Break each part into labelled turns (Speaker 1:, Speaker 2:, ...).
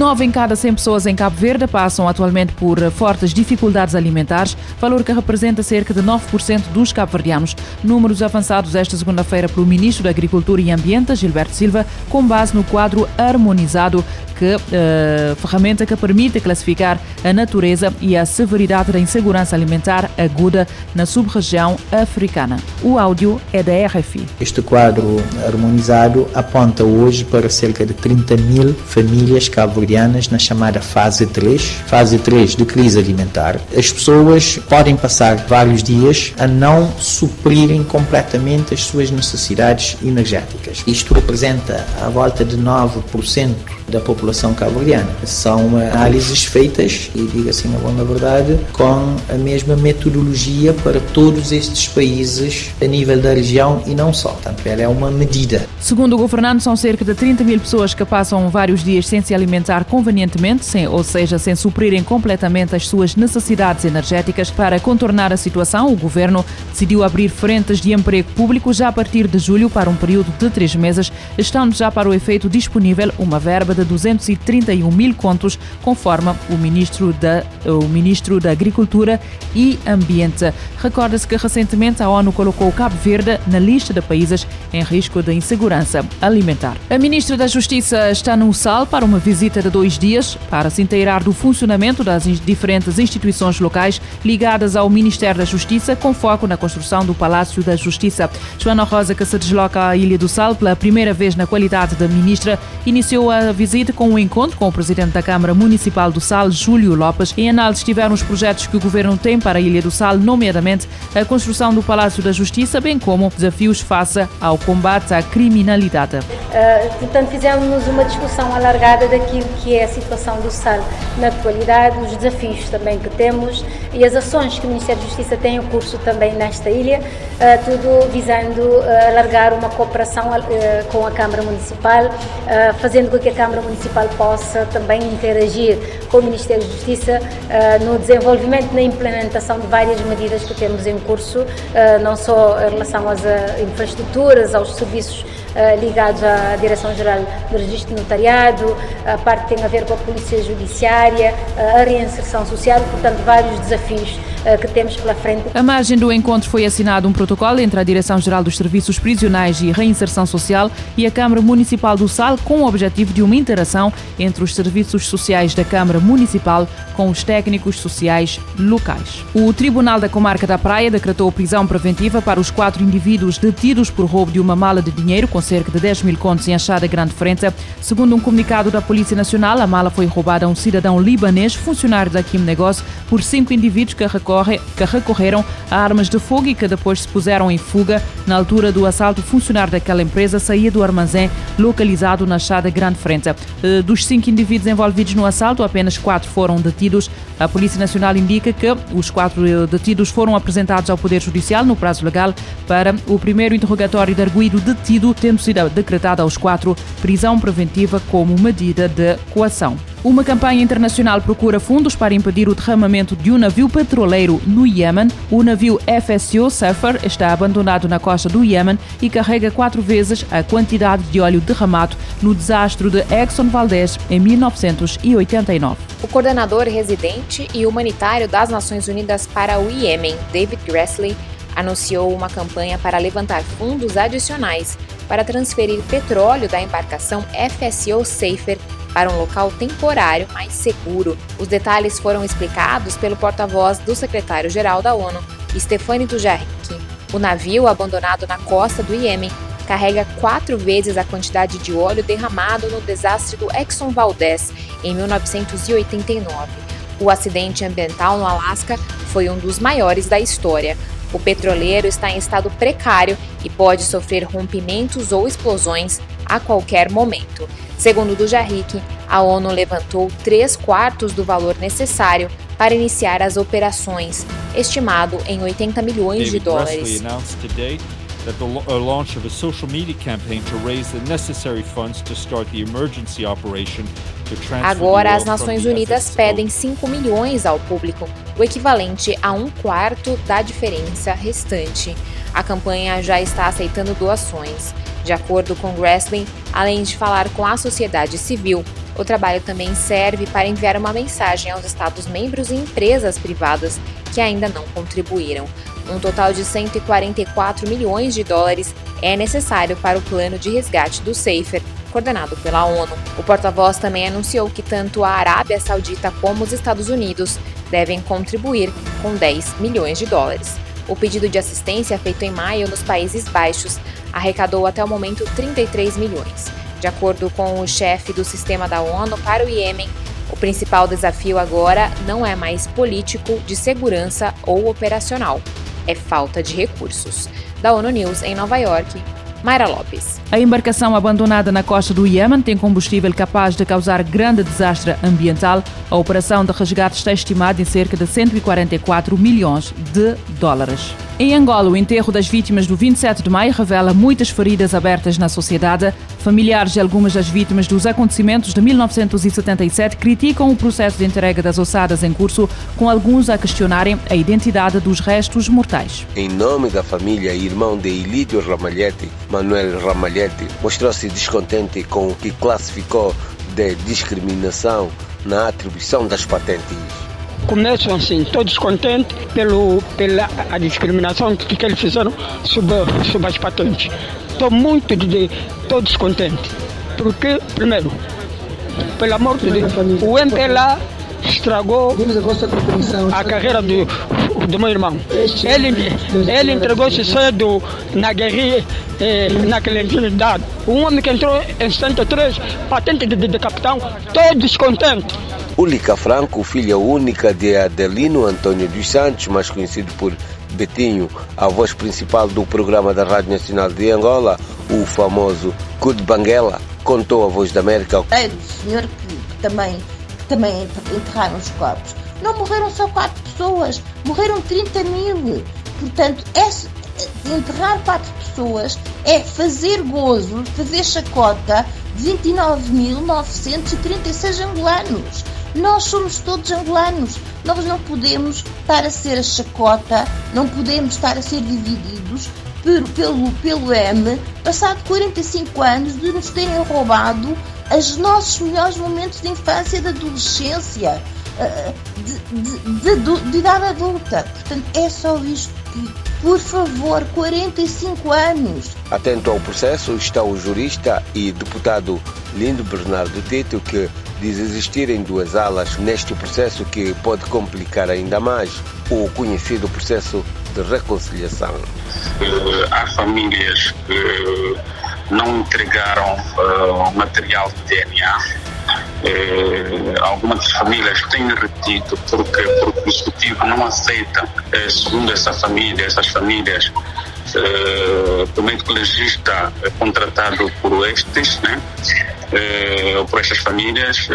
Speaker 1: Nove em cada 100 pessoas em Cabo Verde passam atualmente por fortes dificuldades alimentares, valor que representa cerca de 9% dos cabo-verdianos. Números avançados esta segunda-feira pelo Ministro da Agricultura e Ambiente, Gilberto Silva, com base no quadro harmonizado que uh, ferramenta que permite classificar a natureza e a severidade da insegurança alimentar aguda na sub-região africana. O áudio é da RFI.
Speaker 2: Este quadro harmonizado aponta hoje para cerca de 30 mil famílias cabo-verdianas na chamada fase 3, fase 3 de crise alimentar. As pessoas podem passar vários dias a não suprirem completamente as suas necessidades energéticas. Isto representa a volta de 9% da população cabo-verdiana. São análises feitas, e digo assim na verdade, com a mesma metodologia para todos estes países a nível da região e não só. Portanto, ela é uma medida.
Speaker 1: Segundo o governante, são cerca de 30 mil pessoas que passam vários dias sem se alimentar convenientemente, sem, ou seja, sem suprirem completamente as suas necessidades energéticas. Para contornar a situação, o governo decidiu abrir frentes de emprego público já a partir de julho para um período de três meses, estando já para o efeito disponível uma verba de de 231 mil contos, conforme o ministro da, o ministro da Agricultura e Ambiente. Recorda-se que recentemente a ONU colocou Cabo Verde na lista de países em risco de insegurança alimentar. A ministra da Justiça está no SAL para uma visita de dois dias para se inteirar do funcionamento das diferentes instituições locais ligadas ao Ministério da Justiça, com foco na construção do Palácio da Justiça. Joana Rosa, que se desloca à Ilha do Sal pela primeira vez na qualidade de ministra, iniciou a visita visita com um encontro com o presidente da Câmara Municipal do Sal, Júlio Lopes. Em análise estiveram os projetos que o governo tem para a Ilha do Sal, nomeadamente a construção do Palácio da Justiça, bem como desafios face ao combate à criminalidade. Uh,
Speaker 3: portanto, fizemos uma discussão alargada daquilo que é a situação do Sal na atualidade, os desafios também que temos e as ações que o Ministério da Justiça tem em curso também nesta ilha, uh, tudo visando uh, alargar uma cooperação com a Câmara Municipal, fazendo com que a Câmara Câmara Municipal possa também interagir com o Ministério da Justiça uh, no desenvolvimento, na implementação de várias medidas que temos em curso, uh, não só em relação às uh, infraestruturas, aos serviços ligados à Direção-Geral do Registro Notariado, a parte que tem a ver com a Polícia Judiciária, a reinserção social, portanto, vários desafios eh, que temos pela frente.
Speaker 1: A margem do encontro foi assinado um protocolo entre a Direção-Geral dos Serviços Prisionais e Reinserção Social e a Câmara Municipal do Sal com o objetivo de uma interação entre os serviços sociais da Câmara Municipal com os técnicos sociais locais. O Tribunal da Comarca da Praia decretou prisão preventiva para os quatro indivíduos detidos por roubo de uma mala de dinheiro com cerca de 10 mil contos em Achada Grande Frente. Segundo um comunicado da Polícia Nacional, a mala foi roubada a um cidadão libanês, funcionário da Kim Negócio, por cinco indivíduos que recorre, que recorreram a armas de fogo e que depois se puseram em fuga. Na altura do assalto, o funcionário daquela empresa saía do armazém localizado na Chada Grande Frente. Eh, dos cinco indivíduos envolvidos no assalto, apenas quatro foram detidos. A Polícia Nacional indica que os quatro eh, detidos foram apresentados ao Poder Judicial no prazo legal para o primeiro interrogatório de arguído detido, tendo sido decretada aos quatro prisão preventiva como medida de coação. Uma campanha internacional procura fundos para impedir o derramamento de um navio petroleiro no Iêmen. O navio FSO Suffer está abandonado na costa do Iêmen e carrega quatro vezes a quantidade de óleo derramado no desastre de Exxon Valdez em 1989.
Speaker 4: O coordenador residente e humanitário das Nações Unidas para o Iêmen, David Grassley, anunciou uma campanha para levantar fundos adicionais para transferir petróleo da embarcação FSO Safer para um local temporário mais seguro. Os detalhes foram explicados pelo porta-voz do secretário-geral da ONU, Stefani Dujarric. O navio, abandonado na costa do Iêmen, carrega quatro vezes a quantidade de óleo derramado no desastre do Exxon Valdez em 1989. O acidente ambiental no Alasca foi um dos maiores da história. O petroleiro está em estado precário e pode sofrer rompimentos ou explosões a qualquer momento. Segundo Dujarric, a ONU levantou três quartos do valor necessário para iniciar as operações, estimado em 80 milhões de dólares. That the uh, launch of a social media campaign to raise the necessary funds to start the emergency operation Agora, as Nações Unidas pedem 5 milhões ao público, o equivalente a um quarto da diferença restante. A campanha já está aceitando doações. De acordo com Grassley, além de falar com a sociedade civil, O trabalho também serve para enviar uma mensagem aos Estados-membros e empresas privadas que ainda não contribuíram. Um total de 144 milhões de dólares é necessário para o plano de resgate do Safer, coordenado pela ONU. O porta-voz também anunciou que tanto a Arábia Saudita como os Estados Unidos devem contribuir com 10 milhões de dólares. O pedido de assistência feito em maio nos Países Baixos arrecadou até o momento 33 milhões. De acordo com o chefe do sistema da ONU para o Iêmen, o principal desafio agora não é mais político, de segurança ou operacional, é falta de recursos. Da ONU News em Nova York, Mayra Lopes.
Speaker 1: A embarcação abandonada na costa do Iêmen tem combustível capaz de causar grande desastre ambiental. A operação de resgate está estimada em cerca de 144 milhões de dólares. Em Angola, o enterro das vítimas do 27 de maio revela muitas feridas abertas na sociedade. Familiares de algumas das vítimas dos acontecimentos de 1977 criticam o processo de entrega das ossadas em curso, com alguns a questionarem a identidade dos restos mortais.
Speaker 5: Em nome da família e irmão de Ilídio Ramalhete, Manuel Ramalhete, mostrou-se descontente com o que classificou de discriminação na atribuição das patentes
Speaker 6: começam assim, todos contentes pelo, pela a discriminação que, que eles fizeram sobre, sobre as patentes. Estou muito de, de todos contentes. Porque, primeiro, pelo amor de Deus, o MPLA estragou a carreira do, do meu irmão. Ele, ele entregou-se cedo na guerrilha, eh, naquela idade. Um homem que entrou em 73, patente de, de capitão, todos contentes.
Speaker 5: Úlica Franco, filha única de Adelino Antônio dos Santos, mais conhecido por Betinho, a voz principal do programa da Rádio Nacional de Angola, o famoso Cud Banguela, contou a Voz da América.
Speaker 7: É do senhor que também, que também enterraram os corpos. Não morreram só quatro pessoas, morreram 30 mil. Portanto, é, enterrar quatro pessoas é fazer gozo, fazer chacota de 29.936 angolanos. Nós somos todos angolanos. Nós não podemos estar a ser a chacota, não podemos estar a ser divididos por, pelo, pelo M, passado 45 anos de nos terem roubado os nossos melhores momentos de infância e de adolescência, de, de, de, de idade adulta. Portanto, é só isto que, por favor, 45 anos.
Speaker 5: Atento ao processo está o jurista e deputado Lindo Bernardo Tito, que diz existirem duas alas neste processo que pode complicar ainda mais o conhecido processo de reconciliação.
Speaker 8: Uh, há famílias que não entregaram uh, material de DNA. Uh, algumas famílias têm retido porque, porque o executivo não aceita, segundo essa família, essas famílias, uh, o médico legista contratado por estes, né? uh, por estas famílias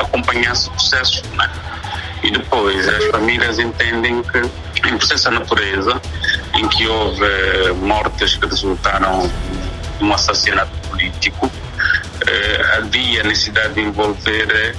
Speaker 8: acompanhasse o processo. Né? E depois as famílias entendem que em processo da natureza, em que houve mortes que resultaram de um assassinato político, havia necessidade de envolver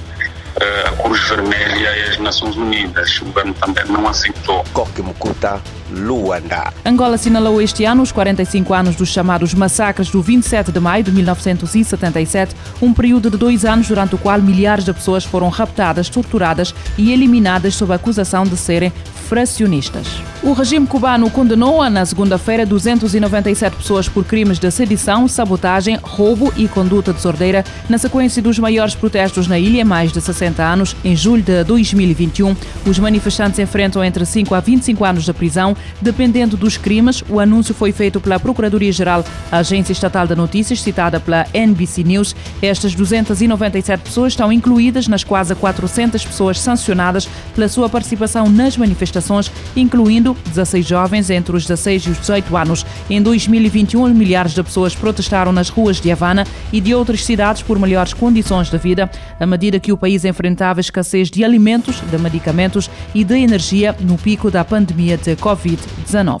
Speaker 8: a Cruz Vermelha e as Nações Unidas. O governo também não aceitou.
Speaker 5: Mukuta, Luanda.
Speaker 1: Angola assinalou este ano os 45 anos dos chamados massacres do 27 de maio de 1977, um período de dois anos durante o qual milhares de pessoas foram raptadas, torturadas e eliminadas sob a acusação de serem fracionistas. O regime cubano condenou na segunda-feira 297 pessoas por crimes de sedição, sabotagem, roubo e conduta desordeira na sequência dos maiores protestos na ilha em mais de 60 anos. Em julho de 2021, os manifestantes enfrentam entre 5 a 25 anos de prisão, dependendo dos crimes. O anúncio foi feito pela Procuradoria-Geral, a agência estatal de notícias citada pela NBC News. Estas 297 pessoas estão incluídas nas quase 400 pessoas sancionadas pela sua participação nas manifestações manifestações, incluindo 16 jovens entre os 16 e os 18 anos. Em 2021, milhares de pessoas protestaram nas ruas de Havana e de outras cidades por melhores condições de vida, à medida que o país enfrentava escassez de alimentos, de medicamentos e de energia no pico da pandemia de Covid-19.